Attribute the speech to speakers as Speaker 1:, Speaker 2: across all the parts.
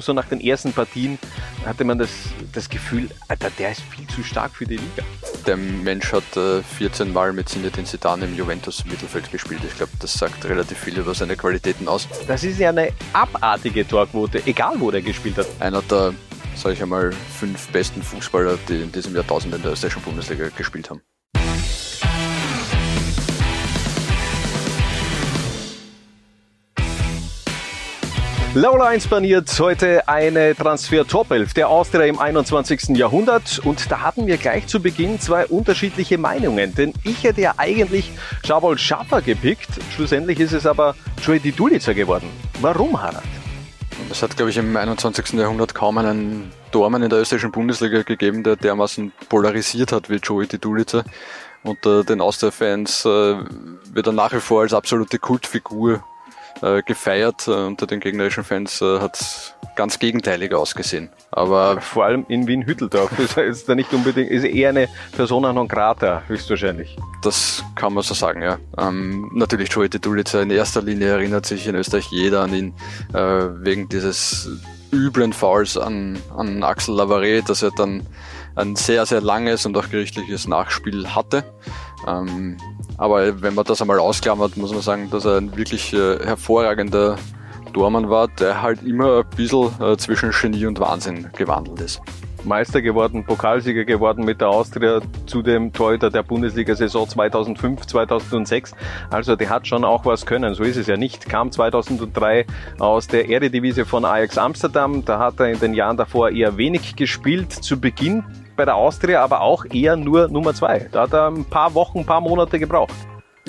Speaker 1: So nach den ersten Partien hatte man das, das Gefühl, Alter, der ist viel zu stark für die Liga.
Speaker 2: Der Mensch hat äh, 14 Mal mit Zinedine Zidane im Juventus Mittelfeld gespielt. Ich glaube, das sagt relativ viel über seine Qualitäten aus.
Speaker 1: Das ist ja eine abartige Torquote, egal wo der gespielt hat.
Speaker 2: Einer der, sage ich einmal, fünf besten Fußballer, die in diesem Jahrtausend in der österreichischen Bundesliga gespielt haben.
Speaker 1: Laula 1 baniert heute eine Transfer-Top-11 der Austria im 21. Jahrhundert und da hatten wir gleich zu Beginn zwei unterschiedliche Meinungen, denn ich hätte ja eigentlich Schabol Schaffer gepickt, schlussendlich ist es aber Joey Didulica geworden. Warum, Harald?
Speaker 2: Es hat, glaube ich, im 21. Jahrhundert kaum einen Dormann in der österreichischen Bundesliga gegeben, der dermaßen polarisiert hat wie Joey Didulica. Unter den Austria-Fans äh, wird er nach wie vor als absolute Kultfigur äh, gefeiert. Äh, unter den gegnerischen Fans äh, hat es ganz gegenteilig ausgesehen. Aber
Speaker 1: vor allem in Wien-Hütteldorf ist da nicht unbedingt, ist eher eine Persona non grata, höchstwahrscheinlich.
Speaker 2: Das kann man so sagen, ja. Ähm, natürlich Joey Dulica in erster Linie erinnert sich in Österreich jeder an ihn äh, wegen dieses üblen Fouls an, an Axel Lavaret, dass er dann ein sehr, sehr langes und auch gerichtliches Nachspiel hatte. Ähm, aber wenn man das einmal ausklammert, muss man sagen, dass er ein wirklich äh, hervorragender Tormann war, der halt immer ein bisschen äh, zwischen Genie und Wahnsinn gewandelt ist.
Speaker 1: Meister geworden, Pokalsieger geworden mit der Austria, zudem Torhüter der Bundesliga-Saison 2005, 2006. Also der hat schon auch was können, so ist es ja nicht. Kam 2003 aus der Eredivisie von Ajax Amsterdam, da hat er in den Jahren davor eher wenig gespielt. Zu Beginn bei der Austria aber auch eher nur Nummer zwei. Da hat er ein paar Wochen, ein paar Monate gebraucht.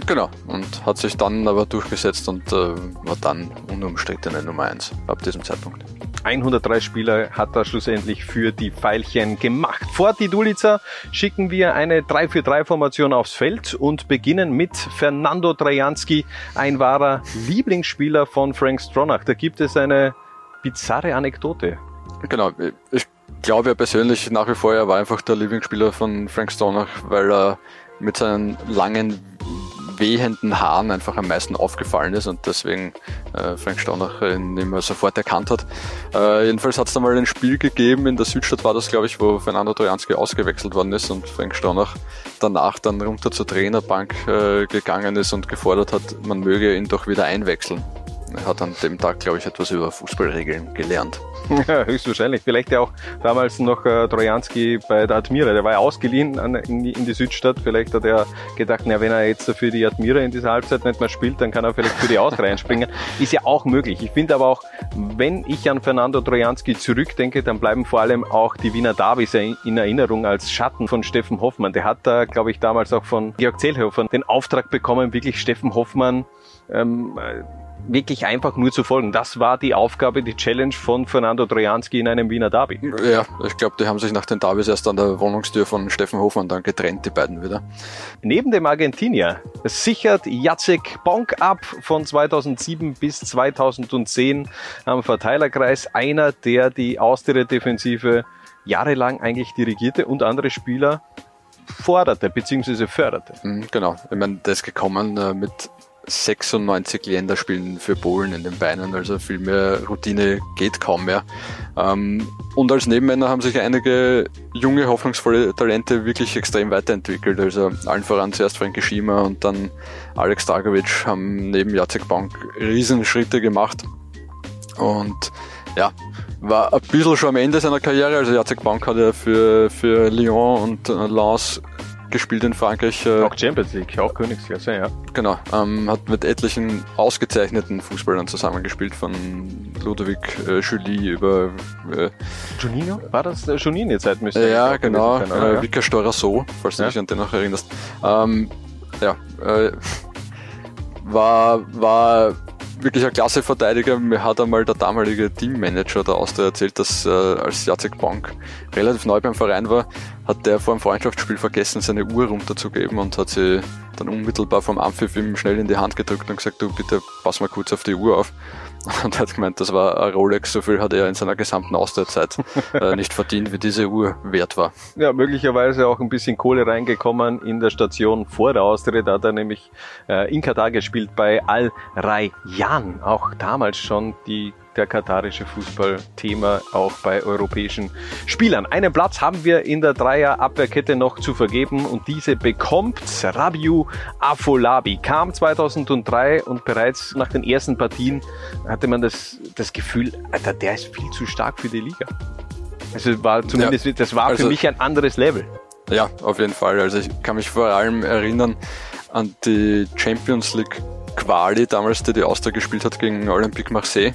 Speaker 2: Genau, und hat sich dann aber durchgesetzt und äh, war dann unumstrittene Nummer 1 ab diesem Zeitpunkt.
Speaker 1: 103 Spieler hat er schlussendlich für die Pfeilchen gemacht. Vor die Dulica schicken wir eine 3-4-3-Formation aufs Feld und beginnen mit Fernando Trajanski, ein wahrer Lieblingsspieler von Frank Stronach. Da gibt es eine bizarre Anekdote.
Speaker 2: Genau, ich glaube ja persönlich nach wie vor, er war einfach der Lieblingsspieler von Frank Stronach, weil er mit seinen langen wehenden Haaren einfach am meisten aufgefallen ist und deswegen äh, Frank Staunach ihn immer sofort erkannt hat. Äh, jedenfalls hat es da mal ein Spiel gegeben, in der Südstadt war das, glaube ich, wo Fernando Trojanski ausgewechselt worden ist und Frank Staunach danach dann runter zur Trainerbank äh, gegangen ist und gefordert hat, man möge ihn doch wieder einwechseln. Er hat an dem Tag, glaube ich, etwas über Fußballregeln gelernt.
Speaker 1: Ja, höchstwahrscheinlich. Vielleicht ja auch damals noch äh, Trojanski bei der Admira. Der war ja ausgeliehen an, in, die, in, die, Südstadt. Vielleicht hat er gedacht, na, wenn er jetzt für die Admira in dieser Halbzeit nicht mehr spielt, dann kann er vielleicht für die Austria einspringen. Ist ja auch möglich. Ich finde aber auch, wenn ich an Fernando Trojanski zurückdenke, dann bleiben vor allem auch die Wiener Davis in Erinnerung als Schatten von Steffen Hoffmann. Der hat da, glaube ich, damals auch von Georg Zellhofer den Auftrag bekommen, wirklich Steffen Hoffmann ähm, wirklich einfach nur zu folgen. Das war die Aufgabe, die Challenge von Fernando Trojanski in einem Wiener Derby.
Speaker 2: Ja, ich glaube, die haben sich nach den Derbys erst an der Wohnungstür von Steffen Hofmann dann getrennt, die beiden wieder.
Speaker 1: Neben dem Argentinier sichert Jacek Bonk ab von 2007 bis 2010 am Verteilerkreis. Einer, der die Austria-Defensive jahrelang eigentlich dirigierte und andere Spieler forderte bzw. förderte.
Speaker 2: Mhm, genau, ich meine, der ist gekommen äh, mit 96 Länderspielen für Polen in den Beinen, also viel mehr Routine geht kaum mehr. Ähm, und als Nebenmänner haben sich einige junge, hoffnungsvolle Talente wirklich extrem weiterentwickelt. Also allen voran zuerst Frankie Schima und dann Alex Dragovic haben neben Jacek Bank Riesenschritte gemacht. Und ja, war ein bisschen schon am Ende seiner Karriere. Also Jacek Bank hat ja für, für Lyon und Lens gespielt in Frankreich.
Speaker 1: Äh, auch Champions League, auch Königsklasse, ja.
Speaker 2: Genau, ähm, hat mit etlichen ausgezeichneten Fußballern zusammengespielt, von Ludovic äh, Julie über...
Speaker 1: Äh, Juninho? War das äh, Juninho-Zeit?
Speaker 2: müsste Ja, genau, sein, äh? Vika Storaso, falls du ja. dich an den noch erinnerst. Ähm, ja, äh, war, war wirklich ein klasse Verteidiger. Mir hat einmal der damalige Teammanager der Austria erzählt, dass äh, als Jacek Bank relativ neu beim Verein war, hat der vor dem Freundschaftsspiel vergessen, seine Uhr runterzugeben und hat sie dann unmittelbar vom Ampfiff ihm schnell in die Hand gedrückt und gesagt, du bitte pass mal kurz auf die Uhr auf. Und er hat gemeint, das war ein Rolex, so viel hat er in seiner gesamten Austerzeit äh, nicht verdient, wie diese Uhr wert war.
Speaker 1: Ja, möglicherweise auch ein bisschen Kohle reingekommen in der Station vor der Austria. Da hat er nämlich äh, in Katar gespielt bei Al Rayyan. Auch damals schon die der katarische Fußball Thema auch bei europäischen Spielern. Einen Platz haben wir in der Dreier-Abwehrkette noch zu vergeben und diese bekommt Rabiu Afolabi. Kam 2003 und bereits nach den ersten Partien hatte man das, das Gefühl, Alter, der ist viel zu stark für die Liga. Also war zumindest, ja, das war also, für mich ein anderes Level.
Speaker 2: Ja, auf jeden Fall. Also ich kann mich vor allem erinnern an die Champions League Quali damals, die die Austria gespielt hat gegen Olympique Marseille,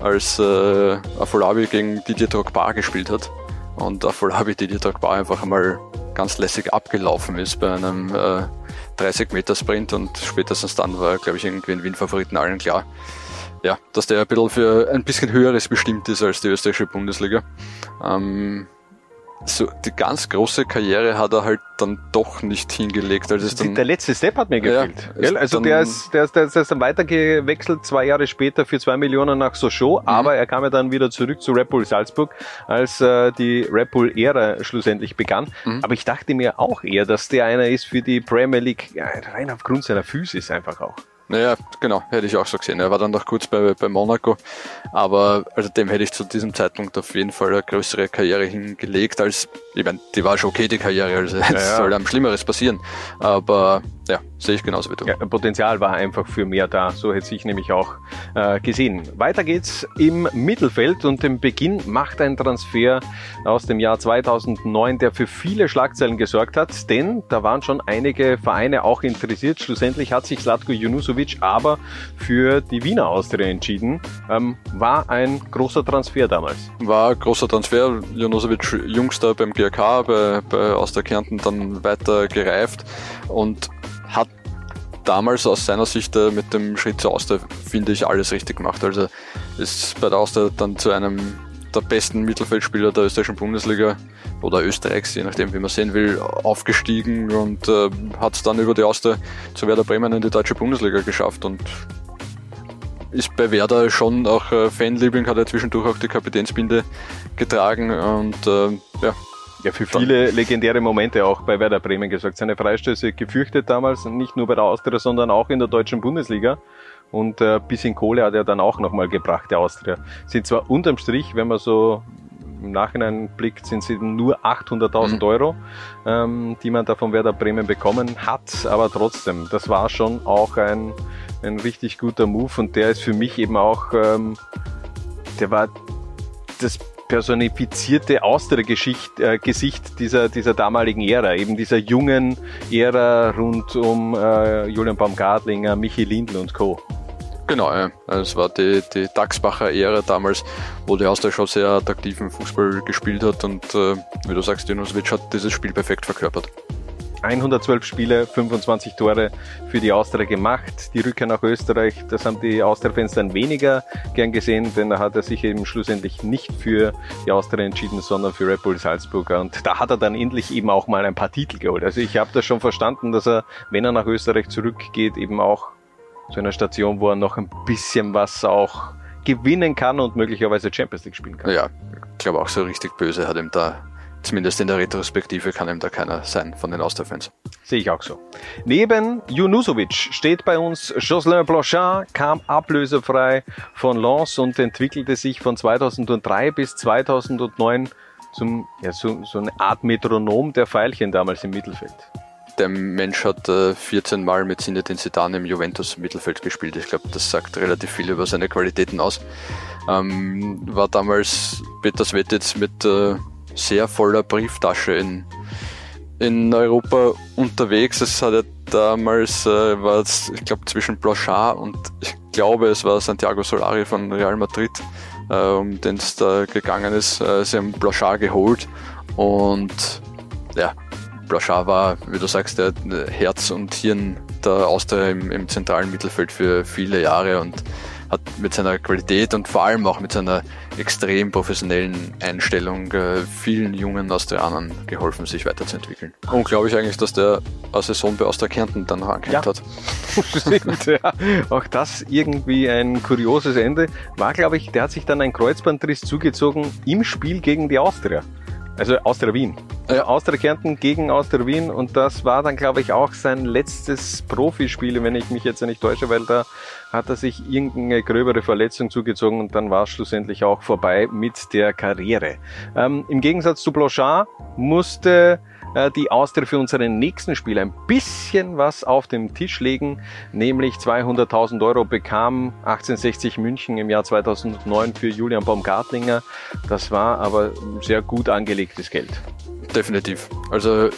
Speaker 2: als äh, Afolabi gegen Didier Drogba gespielt hat und Afolabi Didier Drogba einfach einmal ganz lässig abgelaufen ist bei einem äh, 30 Meter Sprint und spätestens dann war, glaube ich, irgendwie ein Wien-Favoriten allen klar, ja, dass der ein bisschen für ein bisschen höheres bestimmt ist als die österreichische Bundesliga. Ähm, so die ganz große Karriere hat er halt dann doch nicht hingelegt. Also
Speaker 1: dann, der letzte Step hat mir gefehlt. Ja, also der ist, der, ist, der ist dann weitergewechselt, zwei Jahre später für zwei Millionen nach Sochaux, mhm. aber er kam ja dann wieder zurück zu Red Bull Salzburg, als äh, die Red Bull-Ära schlussendlich begann. Mhm. Aber ich dachte mir auch eher, dass der einer ist für die Premier League, ja, rein aufgrund seiner Physis einfach auch.
Speaker 2: Naja, genau, hätte ich auch so gesehen. Er war dann noch kurz bei, bei Monaco, aber also dem hätte ich zu diesem Zeitpunkt auf jeden Fall eine größere Karriere hingelegt, als, ich meine, die war schon okay, die Karriere, also ja, ja. soll einem Schlimmeres passieren. Aber ja, sehe ich genauso wie du. Ja,
Speaker 1: Potenzial war einfach für mehr da, so hätte ich nämlich auch äh, gesehen. Weiter geht's im Mittelfeld und im Beginn macht ein Transfer aus dem Jahr 2009, der für viele Schlagzeilen gesorgt hat, denn da waren schon einige Vereine auch interessiert. Schlussendlich hat sich Slatko Junusovic aber für die Wiener Austria entschieden. Ähm, war ein großer Transfer damals.
Speaker 2: War ein großer Transfer. Junusovic jüngster beim GRK, bei, bei Austria Kärnten dann weiter gereift und damals aus seiner Sicht äh, mit dem Schritt zu Austria, finde ich, alles richtig gemacht. Also ist bei der Austria dann zu einem der besten Mittelfeldspieler der österreichischen Bundesliga oder Österreichs, je nachdem wie man sehen will, aufgestiegen und äh, hat es dann über die Austria zu Werder Bremen in die deutsche Bundesliga geschafft und ist bei Werder schon auch äh, Fanliebling, hat er zwischendurch auch die Kapitänsbinde getragen und äh, ja,
Speaker 1: ja, für viele legendäre Momente auch bei Werder Bremen gesagt. Seine Freistöße gefürchtet damals, nicht nur bei der Austria, sondern auch in der deutschen Bundesliga. Und äh, bisschen Kohle hat er dann auch nochmal gebracht, der Austria. Sind zwar unterm Strich, wenn man so im Nachhinein blickt, sind sie nur 800.000 mhm. Euro, ähm, die man da von Werder Bremen bekommen hat. Aber trotzdem, das war schon auch ein, ein richtig guter Move und der ist für mich eben auch, ähm, der war das personifizierte Austria-Gesicht äh, Gesicht dieser, dieser damaligen Ära, eben dieser jungen Ära rund um äh, Julian Baumgartlinger, Michi Lindl und Co.
Speaker 2: Genau, ja. Also es war die, die Dachsbacher Ära damals, wo die Austria schon sehr attraktiven Fußball gespielt hat und äh, wie du sagst, Dinovic hat dieses Spiel perfekt verkörpert.
Speaker 1: 112 Spiele, 25 Tore für die Austria gemacht. Die Rückkehr nach Österreich, das haben die Austria-Fans dann weniger gern gesehen, denn da hat er sich eben schlussendlich nicht für die Austria entschieden, sondern für Red Bull Salzburg. Und da hat er dann endlich eben auch mal ein paar Titel geholt. Also ich habe das schon verstanden, dass er, wenn er nach Österreich zurückgeht, eben auch zu einer Station, wo er noch ein bisschen was auch gewinnen kann und möglicherweise Champions League spielen kann.
Speaker 2: Ja, ich glaube auch so richtig böse hat ihm da Zumindest in der Retrospektive kann ihm da keiner sein von den Austria-Fans.
Speaker 1: Sehe ich auch so. Neben Junusovic steht bei uns Jocelyn Blanchard, kam ablösefrei von Lens und entwickelte sich von 2003 bis 2009 zum, ja, so, so eine Art Metronom der Pfeilchen damals im Mittelfeld.
Speaker 2: Der Mensch hat äh, 14 Mal mit Zinedine Zidane im Juventus Mittelfeld gespielt. Ich glaube, das sagt relativ viel über seine Qualitäten aus. Ähm, war damals Peter Svetic mit äh, sehr voller Brieftasche in, in Europa unterwegs. Es hat ja damals, äh, war es, ich glaube, zwischen Blanchard und ich glaube, es war Santiago Solari von Real Madrid, äh, um den es da gegangen ist. Äh, sie haben Blanchard geholt und ja, Blanchard war, wie du sagst, der Herz und Hirn der Austria im, im zentralen Mittelfeld für viele Jahre und hat mit seiner Qualität und vor allem auch mit seiner extrem professionellen Einstellung äh, vielen jungen Austrianern geholfen, sich weiterzuentwickeln. Unglaublich eigentlich, dass der eine Saison bei Austria Kärnten dann noch angehängt ja. hat.
Speaker 1: Stimmt, ja. Auch das irgendwie ein kurioses Ende. War, glaube ich, der hat sich dann ein Kreuzbandriss zugezogen im Spiel gegen die Austria. Also Austria Wien. ja. Austria Kärnten gegen Austria Wien und das war dann, glaube ich, auch sein letztes Profispiel, wenn ich mich jetzt nicht täusche, weil da hat er sich irgendeine gröbere Verletzung zugezogen und dann war es schlussendlich auch vorbei mit der Karriere. Ähm, Im Gegensatz zu Blanchard musste äh, die Austria für unseren nächsten Spiel ein bisschen was auf den Tisch legen, nämlich 200.000 Euro bekam 1860 München im Jahr 2009 für Julian Baumgartlinger. Das war aber sehr gut angelegtes Geld.
Speaker 2: Definitiv. Also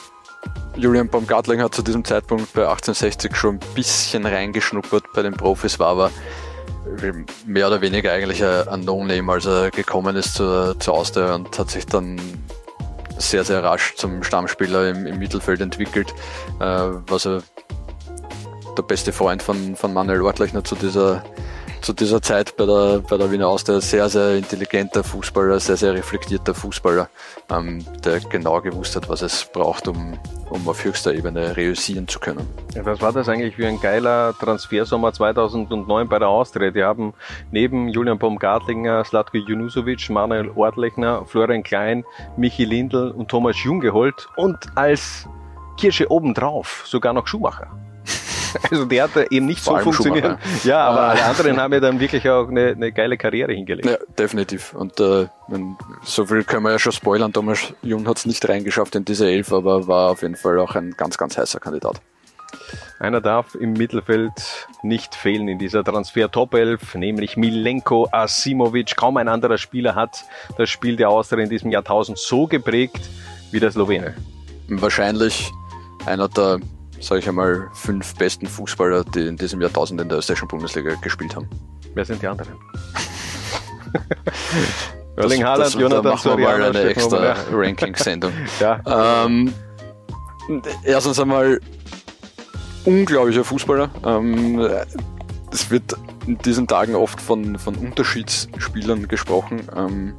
Speaker 2: Julian Baumgartling hat zu diesem Zeitpunkt bei 1860 schon ein bisschen reingeschnuppert bei den Profis, war aber mehr oder weniger eigentlich ein No-Name, als er gekommen ist zur, zur Austria und hat sich dann sehr, sehr rasch zum Stammspieler im, im Mittelfeld entwickelt, äh, was er der beste Freund von, von Manuel Ortlechner zu dieser, zu dieser Zeit bei der, bei der Wiener Austria. Sehr, sehr intelligenter Fußballer, sehr, sehr reflektierter Fußballer, ähm, der genau gewusst hat, was es braucht, um, um auf höchster Ebene reüssieren zu können.
Speaker 1: Ja, was war das eigentlich für ein geiler Transfersommer 2009 bei der Austria? Die haben neben Julian Baumgartlinger, Slatko Junusovic, Manuel Ortlechner, Florian Klein, Michi Lindl und Thomas Jung geholt und als Kirsche obendrauf sogar noch Schumacher. Also der hat eben nicht Vor so funktioniert. Ja, aber alle anderen haben ja dann wirklich auch eine, eine geile Karriere hingelegt. Ja,
Speaker 2: definitiv. Und äh, so viel können wir ja schon spoilern. Thomas Jung hat es nicht reingeschafft in diese Elf, aber war auf jeden Fall auch ein ganz, ganz heißer Kandidat.
Speaker 1: Einer darf im Mittelfeld nicht fehlen in dieser Transfer Top 11, nämlich Milenko Asimovic. Kaum ein anderer Spieler hat das Spiel der Austria in diesem Jahrtausend so geprägt wie der Slowene.
Speaker 2: Wahrscheinlich einer der sage ich einmal, fünf besten Fußballer, die in diesem Jahrtausend in der österreichischen Bundesliga gespielt haben.
Speaker 1: Wer sind die anderen?
Speaker 2: Erling Haaland, Jonathan da machen wir mal eine extra Ranking-Sendung. ja. Ähm, erstens einmal unglaublicher Fußballer. Ähm, es wird in diesen Tagen oft von, von Unterschiedsspielern gesprochen. Ähm,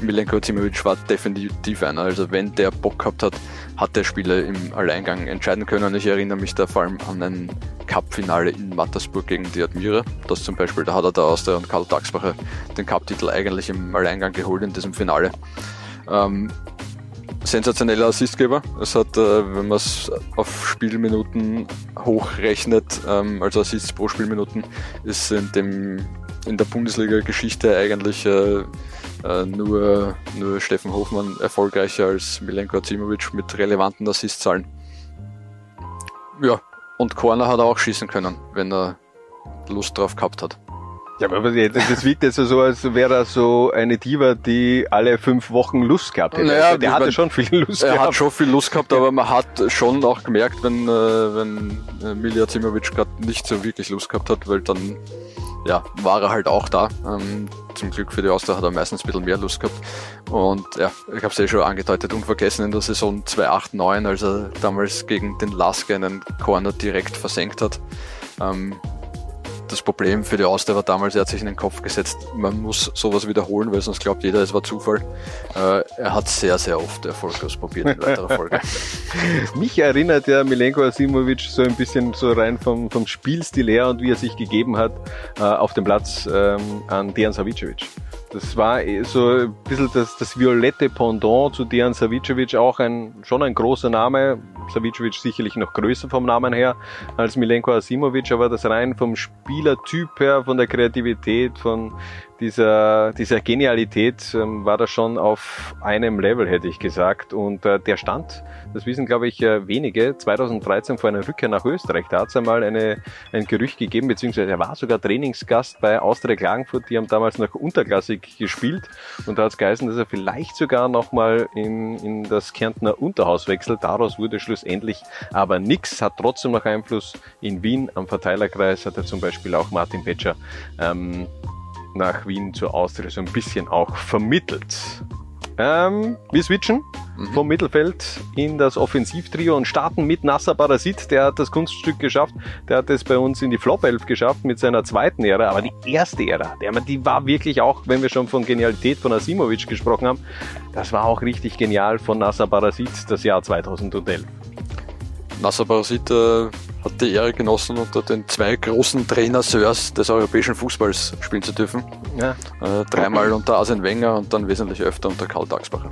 Speaker 2: Milenko Zimovic war definitiv einer. Also wenn der Bock gehabt hat, hat der Spieler im Alleingang entscheiden können. Ich erinnere mich da vor allem an ein Cup-Finale in Mattersburg gegen die Admira. Das zum Beispiel, da hat er der und Karl Daxbacher den Cup-Titel eigentlich im Alleingang geholt in diesem Finale. Ähm, sensationeller Assistgeber. Es hat, äh, wenn man es auf Spielminuten hochrechnet, ähm, also Assists pro Spielminuten, ist in dem in der Bundesliga-Geschichte eigentlich äh, nur, nur Steffen Hofmann erfolgreicher als Milenko Azimovic mit relevanten Assistzahlen. Ja, und Corner hat er auch schießen können, wenn er Lust drauf gehabt hat.
Speaker 1: Ja, aber das wirkt jetzt so, als wäre er so eine Diva, die alle fünf Wochen Lust gehabt hätte. Naja, der hatte schon viel Lust
Speaker 2: er gehabt. Er hat schon viel Lust gehabt, aber man hat schon auch gemerkt, wenn, äh, wenn äh, Milja Zimovic gerade nicht so wirklich Lust gehabt hat, weil dann ja, war er halt auch da. Ähm, zum Glück für die Austria hat er meistens ein bisschen mehr Lust gehabt. Und ja, ich habe es eh schon angedeutet, unvergessen in der Saison 2008-9, als er damals gegen den Laske einen Corner direkt versenkt hat. Ähm, das Problem für die Austria war damals, er hat sich in den Kopf gesetzt, man muss sowas wiederholen, weil sonst glaubt jeder, es war Zufall. Äh, er hat sehr, sehr oft erfolglos probiert in weiterer Folge.
Speaker 1: Mich erinnert ja Milenko Asimovic so ein bisschen so rein vom, vom Spielstil her und wie er sich gegeben hat äh, auf dem Platz ähm, an Dejan Savicevic. Das war eh so ein bisschen das, das violette Pendant zu Dejan Savicevic, auch ein, schon ein großer Name. Savicevic sicherlich noch größer vom Namen her als Milenko Asimovic, aber das rein vom Spielertyp her, von der Kreativität, von dieser, dieser Genialität ähm, war das schon auf einem Level, hätte ich gesagt. Und äh, der stand, das wissen glaube ich äh, wenige, 2013 vor einer Rückkehr nach Österreich. Da hat es einmal eine, ein Gerücht gegeben, beziehungsweise er war sogar Trainingsgast bei Austria Klagenfurt. Die haben damals noch unterklassig gespielt. Und da hat es geheißen, dass er vielleicht sogar nochmal in, in das Kärntner Unterhaus wechselt. Daraus wurde schlussendlich aber nichts. Hat trotzdem noch Einfluss in Wien am Verteilerkreis, hat er zum Beispiel auch Martin Petscher ähm, nach Wien zur Austria so ein bisschen auch vermittelt. Ähm, wir switchen mhm. vom Mittelfeld in das Offensivtrio und starten mit Nasser Barasit. Der hat das Kunststück geschafft. Der hat es bei uns in die Flop 11 geschafft mit seiner zweiten Ära. Aber die erste Ära, der, die war wirklich auch, wenn wir schon von Genialität von Asimovic gesprochen haben, das war auch richtig genial von Nasser Barasit, das Jahr 2011.
Speaker 2: Nasser Barasit äh, hat die Ehre genossen, unter den zwei großen Trainer-Seurs des europäischen Fußballs spielen zu dürfen. Ja. Äh, dreimal unter Arsene Wenger und dann wesentlich öfter unter Karl Dagsbacher.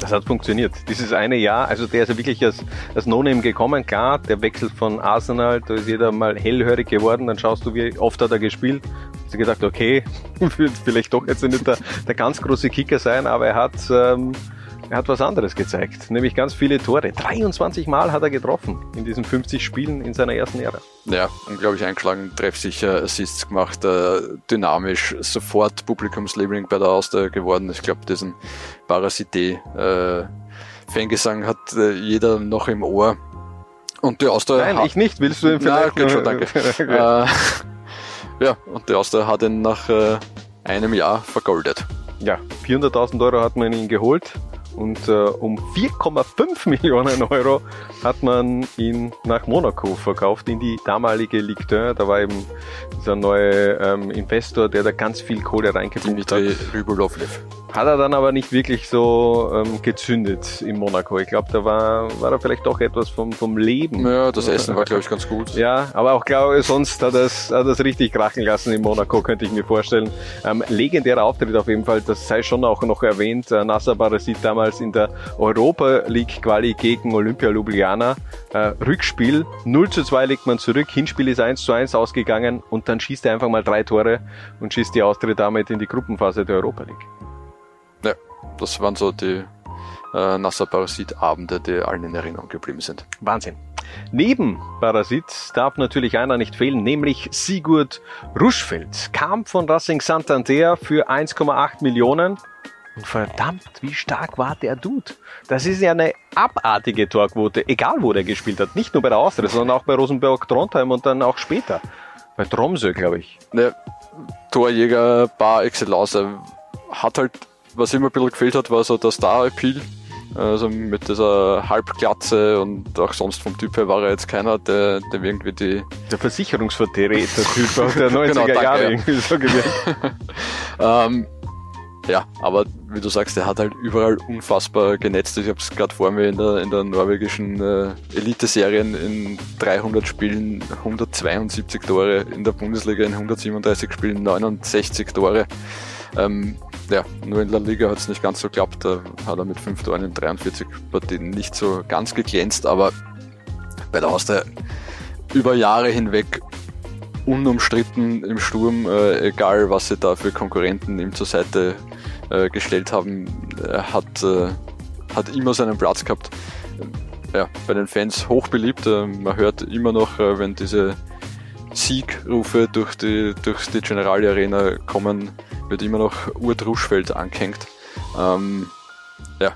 Speaker 1: das hat funktioniert. Dieses eine Jahr, also der ist ja wirklich als, als No-Name gekommen. Klar, der Wechsel von Arsenal, da ist jeder mal hellhörig geworden. Dann schaust du, wie oft hat er gespielt. Hast du gedacht, okay, wird vielleicht doch jetzt nicht der, der ganz große Kicker sein, aber er hat, ähm, er hat was anderes gezeigt, nämlich ganz viele Tore. 23 Mal hat er getroffen in diesen 50 Spielen in seiner ersten Ära.
Speaker 2: Ja, unglaublich eingeschlagen, treffsicher, Assists gemacht, äh, dynamisch, sofort Publikumsliebling bei der Austria geworden. Ich glaube, diesen Parasité äh, Fangesang hat äh, jeder noch im Ohr. Und die Austria
Speaker 1: Nein, ich nicht. Willst du ihn
Speaker 2: vielleicht? Nein, geht schon, danke. äh, ja, und die Austria hat ihn nach äh, einem Jahr vergoldet.
Speaker 1: Ja, 400.000 Euro hat man ihn geholt und äh, um 4,5 Millionen Euro hat man ihn nach Monaco verkauft, in die damalige Ligue 1. Da war eben dieser neue ähm, Investor, der da ganz viel Kohle reingepumpt hat.
Speaker 2: Rybolovlev.
Speaker 1: Hat er dann aber nicht wirklich so ähm, gezündet in Monaco. Ich glaube, da war, war er vielleicht doch etwas vom, vom Leben.
Speaker 2: Ja, das Essen war, glaube ich, ganz gut.
Speaker 1: Ja, aber auch glaube sonst hat er es hat richtig krachen lassen in Monaco, könnte ich mir vorstellen. Ähm, legendärer Auftritt auf jeden Fall, das sei schon auch noch erwähnt. Äh, Nasser Barasit damals in der Europa League Quali gegen Olympia Ljubljana. Äh, Rückspiel, 0 zu 2 legt man zurück, Hinspiel ist 1 zu 1 ausgegangen und dann schießt er einfach mal drei Tore und schießt die Austria damit in die Gruppenphase der Europa League.
Speaker 2: Ja, das waren so die äh, Nasser Parasit-Abende, die allen in Erinnerung geblieben sind.
Speaker 1: Wahnsinn. Neben Parasit darf natürlich einer nicht fehlen, nämlich Sigurd Ruschfeld. Kam von Racing Santander für 1,8 Millionen. Und verdammt, wie stark war der Dude? Das ist ja eine abartige Torquote, egal wo der gespielt hat. Nicht nur bei der Austria, sondern auch bei Rosenberg Trondheim und dann auch später. Bei Tromsø, glaube ich.
Speaker 2: Der Torjäger par excellence. Hat halt was immer ein bisschen gefehlt hat, war so der Star-Appeal. Also mit dieser Halbglatze und auch sonst vom Typ her war er jetzt keiner, der, der irgendwie die...
Speaker 1: Der Versicherungsvertreter-Typ aus der 90er genau, Jahre irgendwie so gewirkt.
Speaker 2: ähm, ja, aber wie du sagst, der hat halt überall unfassbar genetzt. Ich habe es gerade vor mir in der, in der norwegischen äh, Elite-Serien in 300 Spielen 172 Tore, in der Bundesliga in 137 Spielen 69 Tore. Ähm, ja, nur in La Liga hat es nicht ganz so geklappt. Da hat er mit 5 Toren in 43 Partien nicht so ganz geglänzt, aber bei der Austria über Jahre hinweg unumstritten im Sturm, äh, egal was sie da für Konkurrenten ihm zur Seite äh, gestellt haben, er hat, äh, hat immer seinen Platz gehabt. Ja, bei den Fans hoch beliebt. Äh, man hört immer noch, äh, wenn diese Siegrufe durch die, durch die Generali Arena kommen, wird immer noch Urt Ruschfeld angehängt. Ähm, ja,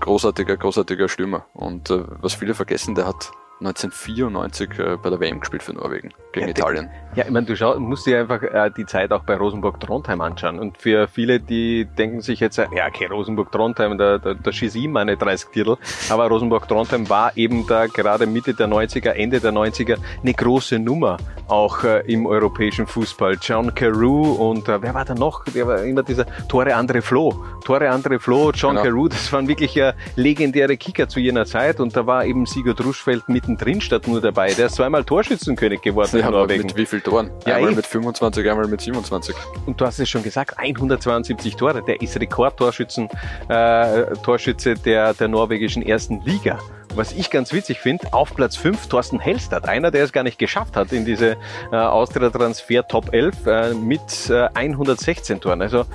Speaker 2: großartiger, großartiger Stürmer. Und äh, was viele vergessen, der hat 1994 äh, bei der WM gespielt für Norwegen gegen
Speaker 1: ja,
Speaker 2: Italien.
Speaker 1: Ja, ich meine, du schau, musst dir einfach äh, die Zeit auch bei Rosenburg-Trondheim anschauen. Und für viele, die denken sich jetzt, äh, ja, okay, Rosenburg-Trondheim, da, da, da schieße ich meine 30 Titel. Aber Rosenburg-Trondheim war eben da gerade Mitte der 90er, Ende der 90er eine große Nummer auch äh, im europäischen Fußball. John Carew und äh, wer war da noch? Der war immer dieser Tore Andre Flo. Tore Andre Flo, John genau. Carew, das waren wirklich äh, legendäre Kicker zu jener Zeit. Und da war eben Sigurd Ruschfeld mittendrin statt nur dabei. Der ist zweimal Torschützenkönig geworden
Speaker 2: ja, in Norwegen. Mit wie viel Toren? Ja, einmal mit 25, einmal mit 27.
Speaker 1: Und du hast es schon gesagt, 172 Tore. Der ist Rekordtorschützen, äh, Torschütze der, der norwegischen ersten Liga. Was ich ganz witzig finde, auf Platz 5 Thorsten Hellstadt, einer, der es gar nicht geschafft hat in diese äh, Austria-Transfer Top 11 äh, mit äh, 116 Toren. Also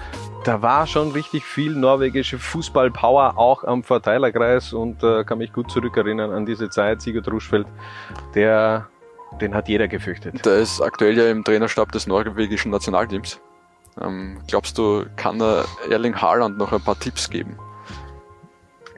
Speaker 1: da war schon richtig viel norwegische Fußballpower auch am Verteilerkreis und äh, kann mich gut zurückerinnern an diese Zeit. Sigurd Ruschfeld, der, den hat jeder gefürchtet.
Speaker 2: Der ist aktuell ja im Trainerstab des norwegischen Nationalteams. Ähm, glaubst du, kann er Erling Haaland noch ein paar Tipps geben?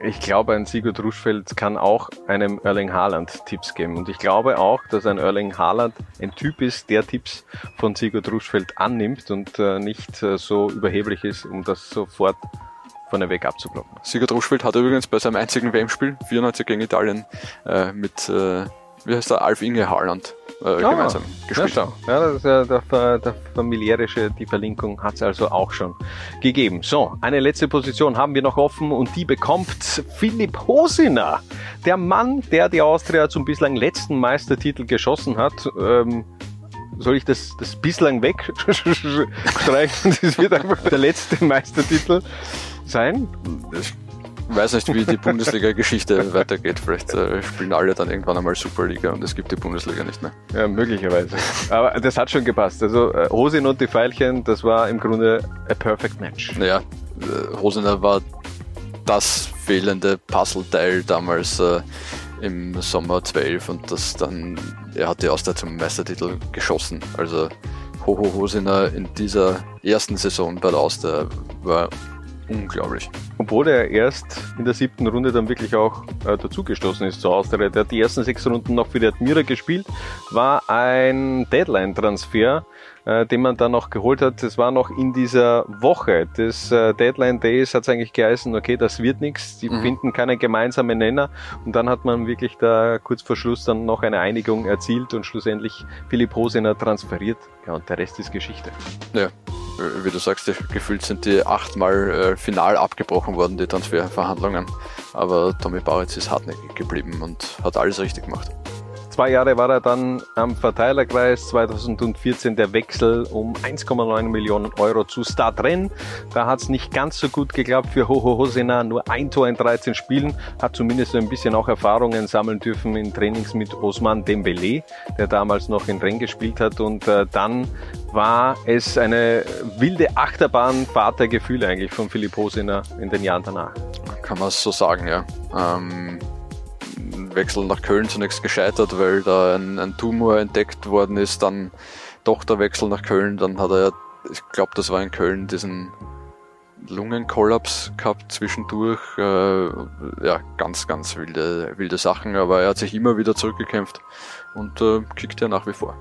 Speaker 1: Ich glaube, ein Sigurd Ruschfeld kann auch einem Erling Haaland Tipps geben. Und ich glaube auch, dass ein Erling Haaland ein Typ ist, der Tipps von Sigurd Ruschfeld annimmt und äh, nicht äh, so überheblich ist, um das sofort vorneweg abzublocken.
Speaker 2: Sigurd Ruschfeld hat übrigens bei seinem einzigen WM-Spiel, 94 gegen Italien, äh, mit, äh, wie heißt der, Alf Inge Haaland äh, ah, gemeinsam gespielt.
Speaker 1: Ja, ja, das ist ja der, der familiärische, die Verlinkung hat es also auch schon gegeben. So, eine letzte Position haben wir noch offen und die bekommt Philipp Hosiner. Der Mann, der die Austria zum bislang letzten Meistertitel geschossen hat. Ähm, soll ich das, das bislang wegstreichen? Das wird einfach der letzte Meistertitel sein.
Speaker 2: Weiß nicht, wie die Bundesliga-Geschichte weitergeht. Vielleicht äh, spielen alle dann irgendwann einmal Superliga und es gibt die Bundesliga nicht mehr.
Speaker 1: Ja, möglicherweise. Aber das hat schon gepasst. Also äh, Hosin und die Pfeilchen, das war im Grunde a perfect match.
Speaker 2: Ja, äh, Hosiner war das fehlende Puzzleteil damals äh, im Sommer 12 und das dann, er hat die Austria zum Meistertitel geschossen. Also Hoho Hosiner in dieser ersten Saison bei der Austria war unglaublich.
Speaker 1: Obwohl er erst in der siebten Runde dann wirklich auch äh, dazugestoßen ist zur Austria. Der hat die ersten sechs Runden noch für die Admira gespielt, war ein Deadline-Transfer äh, den man dann noch geholt hat. Das war noch in dieser Woche des äh, Deadline Days, hat es eigentlich geheißen, okay, das wird nichts, die mhm. finden keine gemeinsamen Nenner und dann hat man wirklich da kurz vor Schluss dann noch eine Einigung erzielt und schlussendlich Philipp Hosener transferiert. Ja, und der Rest ist Geschichte.
Speaker 2: Ja, wie du sagst, gefühlt sind die achtmal äh, final abgebrochen worden, die Transferverhandlungen. Aber Tommy Bauritz ist hartnäckig geblieben und hat alles richtig gemacht.
Speaker 1: Zwei Jahre war er dann am Verteilerkreis, 2014 der Wechsel um 1,9 Millionen Euro zu Stadren. Da hat es nicht ganz so gut geklappt für Hoho Hosena, nur ein Tor in 13 Spielen, hat zumindest ein bisschen auch Erfahrungen sammeln dürfen in Trainings mit Osman Dembele, der damals noch in Rennes gespielt hat und äh, dann war es eine wilde Achterbahnfahrt der Gefühle eigentlich von Philipp Hosena in den Jahren danach.
Speaker 2: Kann man so sagen, ja. Ähm Wechsel nach Köln zunächst gescheitert, weil da ein, ein Tumor entdeckt worden ist, dann doch der Wechsel nach Köln, dann hat er, ich glaube, das war in Köln, diesen Lungenkollaps gehabt zwischendurch. Äh, ja, ganz, ganz wilde, wilde Sachen, aber er hat sich immer wieder zurückgekämpft und äh, kickt ja nach wie vor.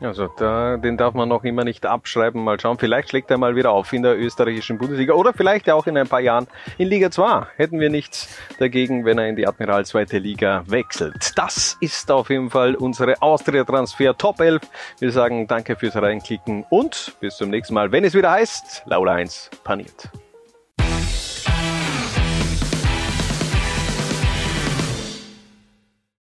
Speaker 1: Also da, den darf man noch immer nicht abschreiben. Mal schauen, vielleicht schlägt er mal wieder auf in der österreichischen Bundesliga oder vielleicht ja auch in ein paar Jahren in Liga 2. Hätten wir nichts dagegen, wenn er in die Admiral zweite Liga wechselt. Das ist auf jeden Fall unsere Austria-Transfer Top 11. Wir sagen danke fürs Reinklicken und bis zum nächsten Mal, wenn es wieder heißt, Laula 1 paniert.